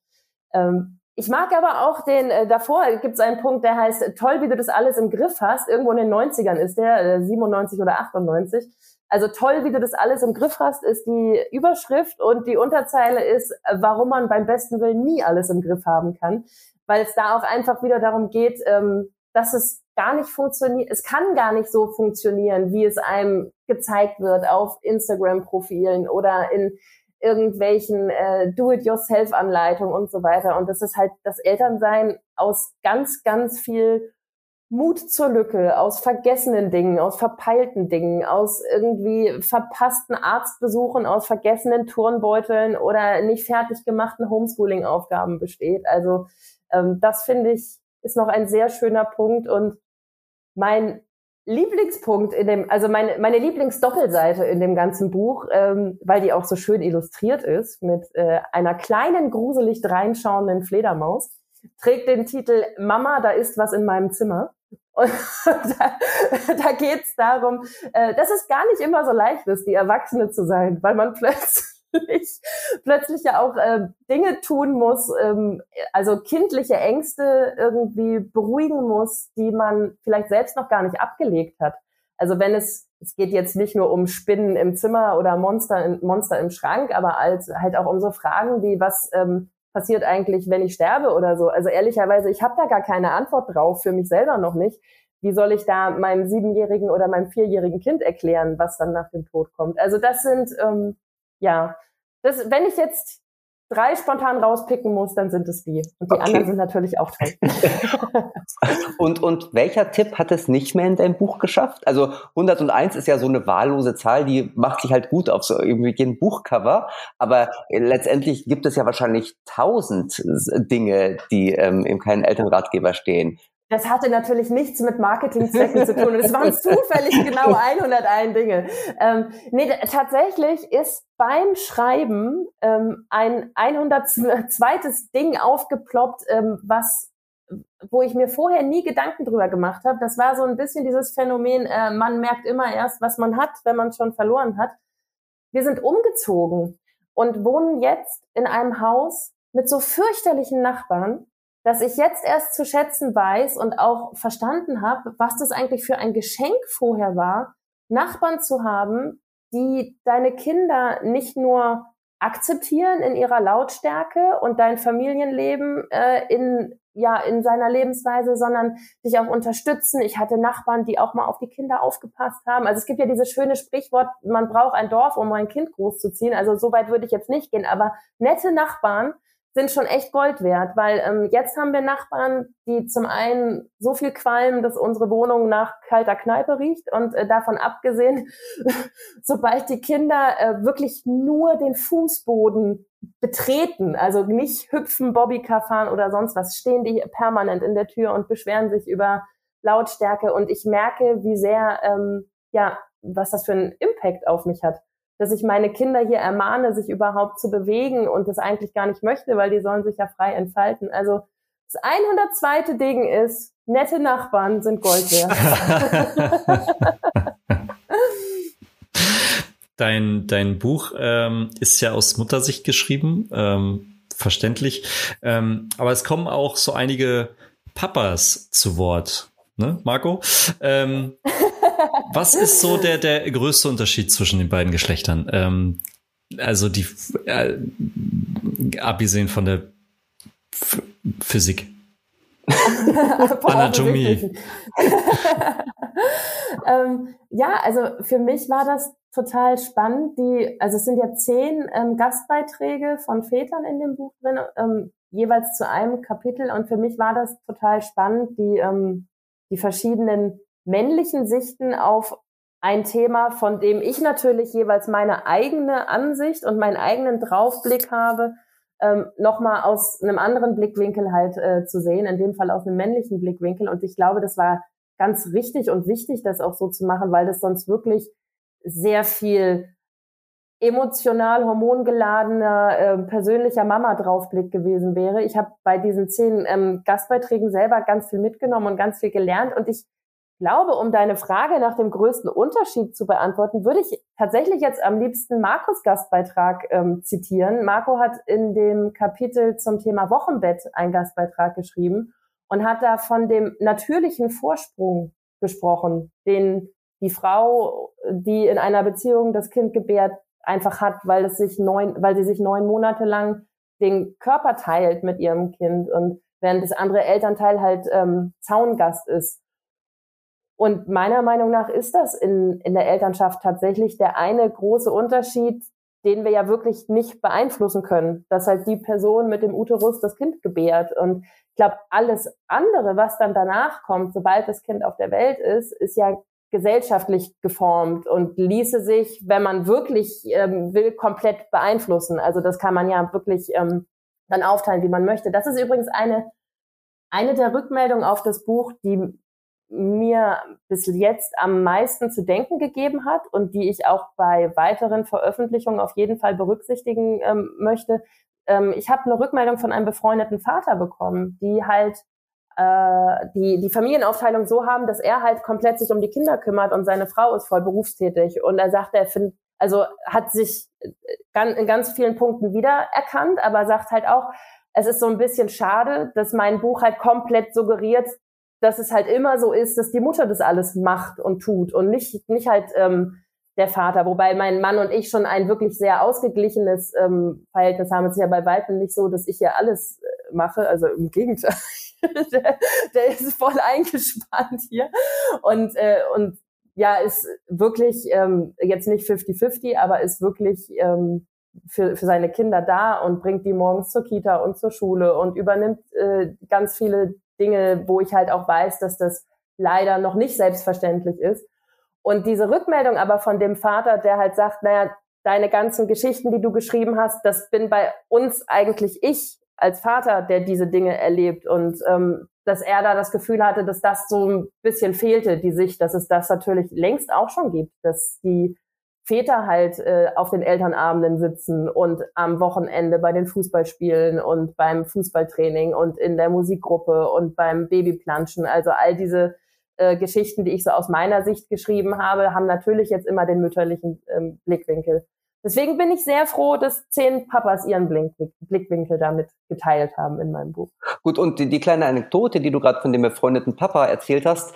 Ähm, ich mag aber auch den, äh, davor gibt es einen Punkt, der heißt, toll, wie du das alles im Griff hast. Irgendwo in den 90ern ist der, äh, 97 oder 98. Also toll, wie du das alles im Griff hast, ist die Überschrift und die Unterzeile ist, warum man beim besten Willen nie alles im Griff haben kann. Weil es da auch einfach wieder darum geht, ähm, dass es gar nicht funktioniert, es kann gar nicht so funktionieren, wie es einem gezeigt wird auf Instagram-Profilen oder in irgendwelchen äh, Do-it-yourself-Anleitungen und so weiter. Und das ist halt das Elternsein aus ganz, ganz viel Mut zur Lücke, aus vergessenen Dingen, aus verpeilten Dingen, aus irgendwie verpassten Arztbesuchen, aus vergessenen Turnbeuteln oder nicht fertig gemachten Homeschooling-Aufgaben besteht. Also ähm, das finde ich ist noch ein sehr schöner Punkt und mein Lieblingspunkt in dem, also meine, meine Lieblingsdoppelseite in dem ganzen Buch, ähm, weil die auch so schön illustriert ist, mit äh, einer kleinen, gruselig reinschauenden Fledermaus, trägt den Titel Mama, da ist was in meinem Zimmer. Und da, da geht es darum, äh, dass es gar nicht immer so leicht ist, die Erwachsene zu sein, weil man plötzlich plötzlich, plötzlich ja auch äh, Dinge tun muss, ähm, also kindliche Ängste irgendwie beruhigen muss, die man vielleicht selbst noch gar nicht abgelegt hat. Also wenn es, es geht jetzt nicht nur um Spinnen im Zimmer oder Monster, in, Monster im Schrank, aber als halt auch um so Fragen wie, was ähm, passiert eigentlich, wenn ich sterbe oder so. Also ehrlicherweise, ich habe da gar keine Antwort drauf, für mich selber noch nicht. wie soll ich da meinem siebenjährigen oder meinem vierjährigen Kind erklären, was dann nach dem Tod kommt? Also das sind, ähm, ja, das, wenn ich jetzt drei spontan rauspicken muss, dann sind es die. Und die okay. anderen sind natürlich auch toll. und, und welcher Tipp hat es nicht mehr in deinem Buch geschafft? Also 101 ist ja so eine wahllose Zahl, die macht sich halt gut auf so irgendwie ein Buchcover. Aber letztendlich gibt es ja wahrscheinlich tausend Dinge, die ähm, im keinen Elternratgeber stehen. Das hatte natürlich nichts mit Marketingzwecken zu tun. Und es waren zufällig genau 101 Dinge. Ähm, nee, tatsächlich ist beim Schreiben ähm, ein 102. Ding aufgeploppt, ähm, was wo ich mir vorher nie Gedanken drüber gemacht habe. Das war so ein bisschen dieses Phänomen, äh, man merkt immer erst, was man hat, wenn man schon verloren hat. Wir sind umgezogen und wohnen jetzt in einem Haus mit so fürchterlichen Nachbarn, dass ich jetzt erst zu schätzen weiß und auch verstanden habe, was das eigentlich für ein Geschenk vorher war, Nachbarn zu haben, die deine Kinder nicht nur akzeptieren in ihrer Lautstärke und dein Familienleben äh, in ja in seiner Lebensweise, sondern dich auch unterstützen. Ich hatte Nachbarn, die auch mal auf die Kinder aufgepasst haben. Also es gibt ja dieses schöne Sprichwort, man braucht ein Dorf, um ein Kind großzuziehen. Also so weit würde ich jetzt nicht gehen, aber nette Nachbarn, sind schon echt Gold wert, weil ähm, jetzt haben wir Nachbarn, die zum einen so viel qualmen, dass unsere Wohnung nach kalter Kneipe riecht und äh, davon abgesehen, sobald die Kinder äh, wirklich nur den Fußboden betreten, also nicht hüpfen, Bobbycar fahren oder sonst was, stehen die permanent in der Tür und beschweren sich über Lautstärke. Und ich merke, wie sehr, ähm, ja, was das für einen Impact auf mich hat dass ich meine Kinder hier ermahne, sich überhaupt zu bewegen und das eigentlich gar nicht möchte, weil die sollen sich ja frei entfalten. Also das 102. Ding ist, nette Nachbarn sind Gold wert. dein, dein Buch ähm, ist ja aus Muttersicht geschrieben, ähm, verständlich. Ähm, aber es kommen auch so einige Papas zu Wort, ne, Marco? Ähm, was ist so der, der größte Unterschied zwischen den beiden Geschlechtern? Ähm, also die, äh, abgesehen von der F Physik. Anatomie. ähm, ja, also für mich war das total spannend. Die, also es sind ja zehn ähm, Gastbeiträge von Vätern in dem Buch drin, ähm, jeweils zu einem Kapitel. Und für mich war das total spannend, die, ähm, die verschiedenen männlichen Sichten auf ein Thema, von dem ich natürlich jeweils meine eigene Ansicht und meinen eigenen Draufblick habe, ähm, nochmal aus einem anderen Blickwinkel halt äh, zu sehen, in dem Fall aus einem männlichen Blickwinkel. Und ich glaube, das war ganz richtig und wichtig, das auch so zu machen, weil das sonst wirklich sehr viel emotional hormongeladener äh, persönlicher Mama Draufblick gewesen wäre. Ich habe bei diesen zehn ähm, Gastbeiträgen selber ganz viel mitgenommen und ganz viel gelernt und ich glaube, um deine Frage nach dem größten Unterschied zu beantworten, würde ich tatsächlich jetzt am liebsten Markus Gastbeitrag ähm, zitieren. Marco hat in dem Kapitel zum Thema Wochenbett einen Gastbeitrag geschrieben und hat da von dem natürlichen Vorsprung gesprochen, den die Frau, die in einer Beziehung das Kind gebärt, einfach hat, weil es sich neun, weil sie sich neun Monate lang den Körper teilt mit ihrem Kind und während das andere Elternteil halt ähm, Zaungast ist. Und meiner Meinung nach ist das in, in der Elternschaft tatsächlich der eine große Unterschied, den wir ja wirklich nicht beeinflussen können, dass halt die Person mit dem Uterus das Kind gebärt. Und ich glaube, alles andere, was dann danach kommt, sobald das Kind auf der Welt ist, ist ja gesellschaftlich geformt und ließe sich, wenn man wirklich ähm, will, komplett beeinflussen. Also das kann man ja wirklich ähm, dann aufteilen, wie man möchte. Das ist übrigens eine, eine der Rückmeldungen auf das Buch, die mir bis jetzt am meisten zu denken gegeben hat und die ich auch bei weiteren Veröffentlichungen auf jeden Fall berücksichtigen ähm, möchte. Ähm, ich habe eine Rückmeldung von einem befreundeten Vater bekommen, die halt äh, die, die Familienaufteilung so haben, dass er halt komplett sich um die Kinder kümmert und seine Frau ist voll berufstätig. Und er sagt, er findet, also hat sich in ganz vielen Punkten wiedererkannt, aber sagt halt auch, es ist so ein bisschen schade, dass mein Buch halt komplett suggeriert, dass es halt immer so ist, dass die Mutter das alles macht und tut und nicht, nicht halt ähm, der Vater. Wobei mein Mann und ich schon ein wirklich sehr ausgeglichenes ähm, Verhältnis haben. Es ist ja bei Weitem nicht so, dass ich ja alles äh, mache. Also im Gegenteil. der, der ist voll eingespannt hier. Und, äh, und ja, ist wirklich ähm, jetzt nicht 50-50, aber ist wirklich ähm, für, für seine Kinder da und bringt die morgens zur Kita und zur Schule und übernimmt äh, ganz viele Dinge, wo ich halt auch weiß, dass das leider noch nicht selbstverständlich ist. Und diese Rückmeldung aber von dem Vater, der halt sagt, naja, deine ganzen Geschichten, die du geschrieben hast, das bin bei uns eigentlich ich als Vater, der diese Dinge erlebt und ähm, dass er da das Gefühl hatte, dass das so ein bisschen fehlte, die Sicht, dass es das natürlich längst auch schon gibt, dass die Väter halt äh, auf den Elternabenden sitzen und am Wochenende bei den Fußballspielen und beim Fußballtraining und in der Musikgruppe und beim Babyplanschen. Also all diese äh, Geschichten, die ich so aus meiner Sicht geschrieben habe, haben natürlich jetzt immer den mütterlichen ähm, Blickwinkel. Deswegen bin ich sehr froh, dass zehn Papas ihren Blickwinkel damit geteilt haben in meinem Buch. Gut, und die, die kleine Anekdote, die du gerade von dem befreundeten Papa erzählt hast,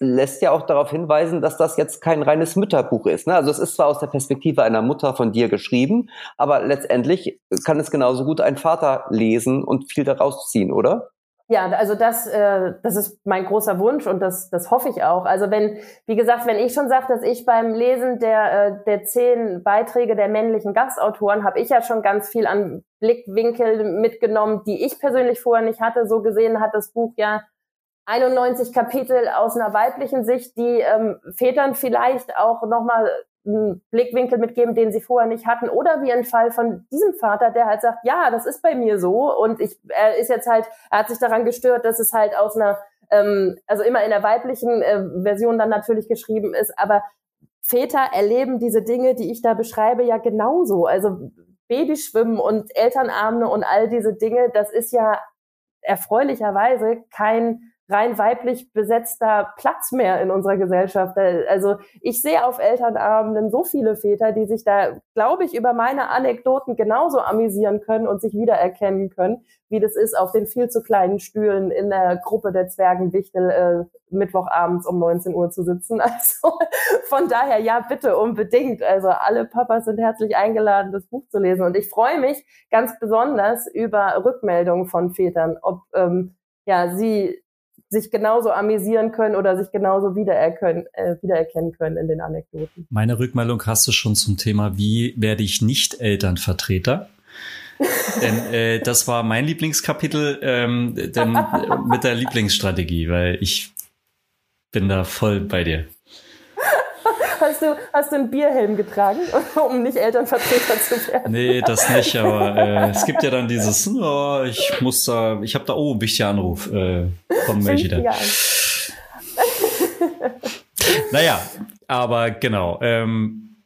lässt ja auch darauf hinweisen, dass das jetzt kein reines Mütterbuch ist. Ne? Also es ist zwar aus der Perspektive einer Mutter von dir geschrieben, aber letztendlich kann es genauso gut ein Vater lesen und viel daraus ziehen, oder? Ja, also das, äh, das ist mein großer Wunsch und das, das hoffe ich auch. Also wenn, wie gesagt, wenn ich schon sage, dass ich beim Lesen der, äh, der zehn Beiträge der männlichen Gastautoren, habe ich ja schon ganz viel an Blickwinkel mitgenommen, die ich persönlich vorher nicht hatte. So gesehen hat das Buch ja 91 Kapitel aus einer weiblichen Sicht, die ähm, Vätern vielleicht auch nochmal Blickwinkel mitgeben, den sie vorher nicht hatten. Oder wie ein Fall von diesem Vater, der halt sagt, ja, das ist bei mir so. Und ich, er ist jetzt halt, er hat sich daran gestört, dass es halt aus einer, ähm, also immer in der weiblichen äh, Version dann natürlich geschrieben ist, aber Väter erleben diese Dinge, die ich da beschreibe, ja genauso. Also Babyschwimmen und Elternabende und all diese Dinge, das ist ja erfreulicherweise kein rein weiblich besetzter Platz mehr in unserer Gesellschaft. Also ich sehe auf Elternabenden so viele Väter, die sich da, glaube ich, über meine Anekdoten genauso amüsieren können und sich wiedererkennen können, wie das ist, auf den viel zu kleinen Stühlen in der Gruppe der Zwergenwichtel äh, Mittwochabends um 19 Uhr zu sitzen. Also von daher, ja, bitte unbedingt. Also alle Papas sind herzlich eingeladen, das Buch zu lesen. Und ich freue mich ganz besonders über Rückmeldungen von Vätern, ob ähm, ja, sie sich genauso amüsieren können oder sich genauso wiedererkennen, äh, wiedererkennen können in den Anekdoten. Meine Rückmeldung hast du schon zum Thema, wie werde ich nicht Elternvertreter? denn äh, das war mein Lieblingskapitel ähm, denn, mit der Lieblingsstrategie, weil ich bin da voll bei dir. Hast du, hast du einen Bierhelm getragen, um nicht Elternvertreter zu werden? Nee, das nicht, aber äh, es gibt ja dann dieses, oh, ich muss da, ich habe da, oh, ein wichtiger Anruf, äh, kommen welche da. naja, aber genau. Ähm,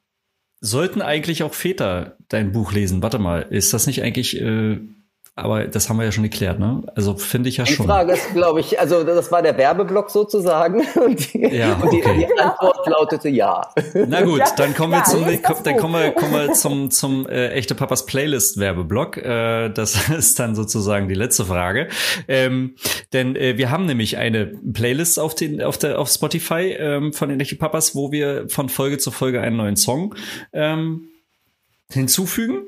sollten eigentlich auch Väter dein Buch lesen? Warte mal, ist das nicht eigentlich äh, aber das haben wir ja schon geklärt, ne? Also finde ich ja schon. Die Frage ist, glaube ich, also das war der Werbeblock sozusagen. Und die, ja, okay. und die, die Antwort lautete ja. Na gut, dann kommen wir ja, zum, dann kommen wir, kommen wir zum, zum äh, echte Papas Playlist Werbeblock. Äh, das ist dann sozusagen die letzte Frage. Ähm, denn äh, wir haben nämlich eine Playlist auf den, auf der, auf Spotify ähm, von den echten Papas, wo wir von Folge zu Folge einen neuen Song ähm, hinzufügen.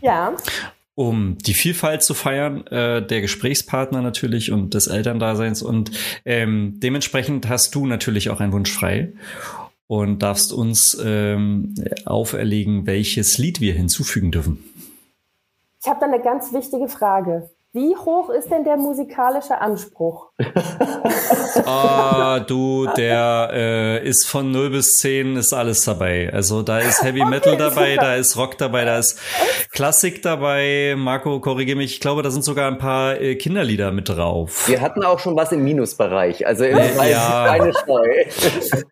Ja um die Vielfalt zu feiern, äh, der Gesprächspartner natürlich und des Elterndaseins. Und ähm, dementsprechend hast du natürlich auch einen Wunsch frei und darfst uns ähm, auferlegen, welches Lied wir hinzufügen dürfen. Ich habe da eine ganz wichtige Frage. Wie hoch ist denn der musikalische Anspruch? Ah, du, der äh, ist von 0 bis 10 ist alles dabei. Also da ist Heavy Metal okay, dabei, super. da ist Rock dabei, da ist Klassik dabei. Marco, korrigiere mich, ich glaube, da sind sogar ein paar äh, Kinderlieder mit drauf. Wir hatten auch schon was im Minusbereich, also im äh, ja.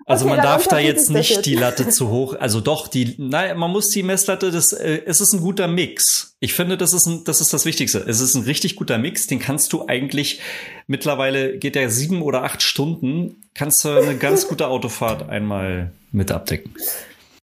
Also okay, man darf da jetzt nicht die Latte zu hoch, also doch, die, nein, man muss die Messlatte, das, äh, es ist ein guter Mix. Ich finde, das ist, ein, das ist das Wichtigste. Es ist ein richtig guter Mix. Den kannst du eigentlich, mittlerweile geht der sieben oder acht Stunden, kannst du eine ganz gute Autofahrt einmal mit abdecken.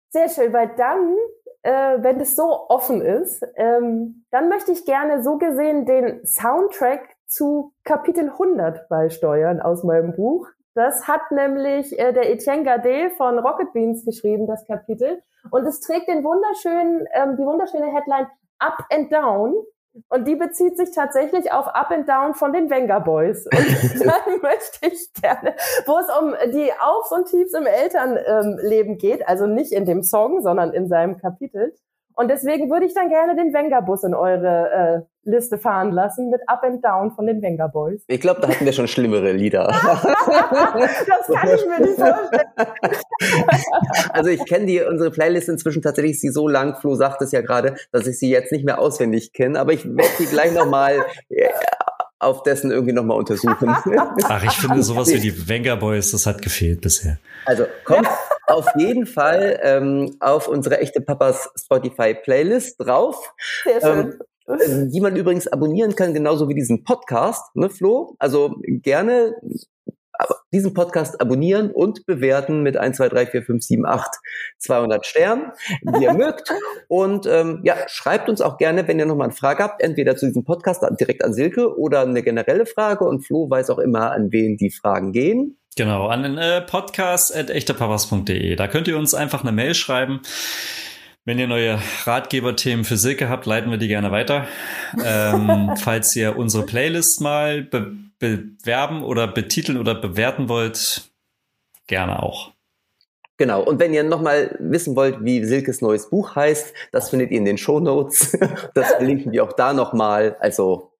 Sehr schön, weil dann, äh, wenn es so offen ist, ähm, dann möchte ich gerne so gesehen den Soundtrack zu Kapitel 100 beisteuern aus meinem Buch. Das hat nämlich äh, der Etienne Gade von Rocket Beans geschrieben, das Kapitel. Und es trägt den wunderschönen, ähm, die wunderschöne Headline Up and Down. Und die bezieht sich tatsächlich auf Up and Down von den Venga Boys. Und dann möchte ich gerne, wo es um die Aufs und Tiefs im Elternleben geht, also nicht in dem Song, sondern in seinem Kapitel. Und deswegen würde ich dann gerne den Venga-Bus in eure äh, Liste fahren lassen mit Up and Down von den Venga Boys. Ich glaube, da hatten wir schon schlimmere Lieder. das kann ich mir nicht vorstellen. also ich kenne die unsere Playlist inzwischen tatsächlich ist sie so lang. Flo sagt es ja gerade, dass ich sie jetzt nicht mehr auswendig kenne, aber ich werde sie gleich nochmal äh, auf dessen irgendwie nochmal untersuchen. Ach, ich finde sowas wie die Venga Boys, das hat gefehlt bisher. Also kommt auf jeden Fall ähm, auf unsere echte Papas Spotify Playlist drauf. Sehr schön. Ähm, die man übrigens abonnieren kann, genauso wie diesen Podcast, ne, Flo? Also gerne diesen Podcast abonnieren und bewerten mit 1, 2, 3, 4, 5, 7, 8, 200 Sternen, wie ihr mögt. Und ähm, ja, schreibt uns auch gerne, wenn ihr nochmal eine Frage habt, entweder zu diesem Podcast direkt an Silke oder eine generelle Frage. Und Flo weiß auch immer, an wen die Fragen gehen. Genau, an den äh, podcast.echtepapas.de. Da könnt ihr uns einfach eine Mail schreiben. Wenn ihr neue Ratgeberthemen für Silke habt, leiten wir die gerne weiter. Ähm, falls ihr unsere Playlist mal be bewerben oder betiteln oder bewerten wollt, gerne auch. Genau. Und wenn ihr nochmal wissen wollt, wie Silkes neues Buch heißt, das findet ihr in den Show Notes. Das verlinken wir auch da nochmal. Also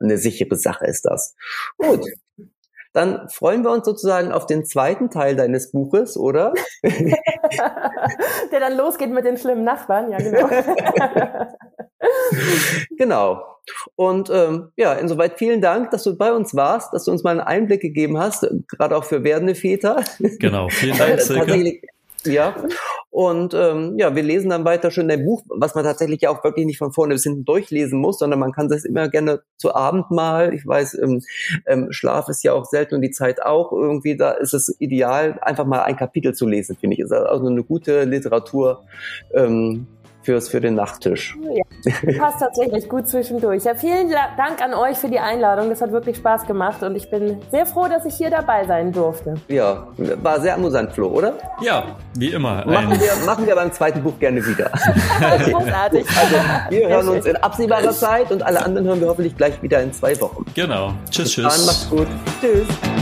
eine sichere Sache ist das. Gut. Dann freuen wir uns sozusagen auf den zweiten Teil deines Buches, oder? Der dann losgeht mit den schlimmen Nachbarn, ja genau. genau. Und ähm, ja, insoweit vielen Dank, dass du bei uns warst, dass du uns mal einen Einblick gegeben hast, gerade auch für werdende Väter. Genau, vielen Dank, Silke. Ja, und ähm, ja, wir lesen dann weiter schön dein Buch, was man tatsächlich auch wirklich nicht von vorne bis hinten durchlesen muss, sondern man kann das immer gerne zu Abend mal. Ich weiß, ähm, ähm, Schlaf ist ja auch selten und die Zeit auch irgendwie. Da ist es ideal, einfach mal ein Kapitel zu lesen, finde ich. Ist also eine gute Literatur. Ähm, fürs, für den Nachttisch. Ja, passt tatsächlich gut zwischendurch. Ja, vielen Dank an euch für die Einladung. Das hat wirklich Spaß gemacht und ich bin sehr froh, dass ich hier dabei sein durfte. Ja, war sehr amüsant, Flo, oder? Ja, wie immer. Machen wir, machen wir beim zweiten Buch gerne wieder. Großartig. Also, wir hören uns in absehbarer Zeit und alle anderen hören wir hoffentlich gleich wieder in zwei Wochen. Genau. Tschüss, tschüss. Dann macht's gut. Tschüss.